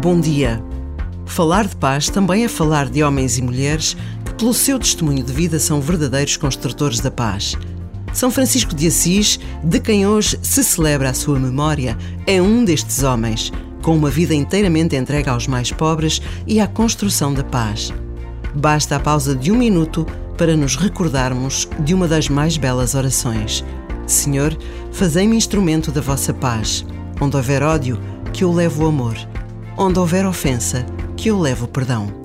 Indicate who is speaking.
Speaker 1: Bom dia. Falar de paz também é falar de homens e mulheres que, pelo seu testemunho de vida, são verdadeiros construtores da paz. São Francisco de Assis, de quem hoje se celebra a sua memória, é um destes homens, com uma vida inteiramente entregue aos mais pobres e à construção da paz. Basta a pausa de um minuto para nos recordarmos de uma das mais belas orações. Senhor, fazei-me instrumento da vossa paz. Onde houver ódio, que eu levo o amor. Onde houver ofensa, que eu levo perdão.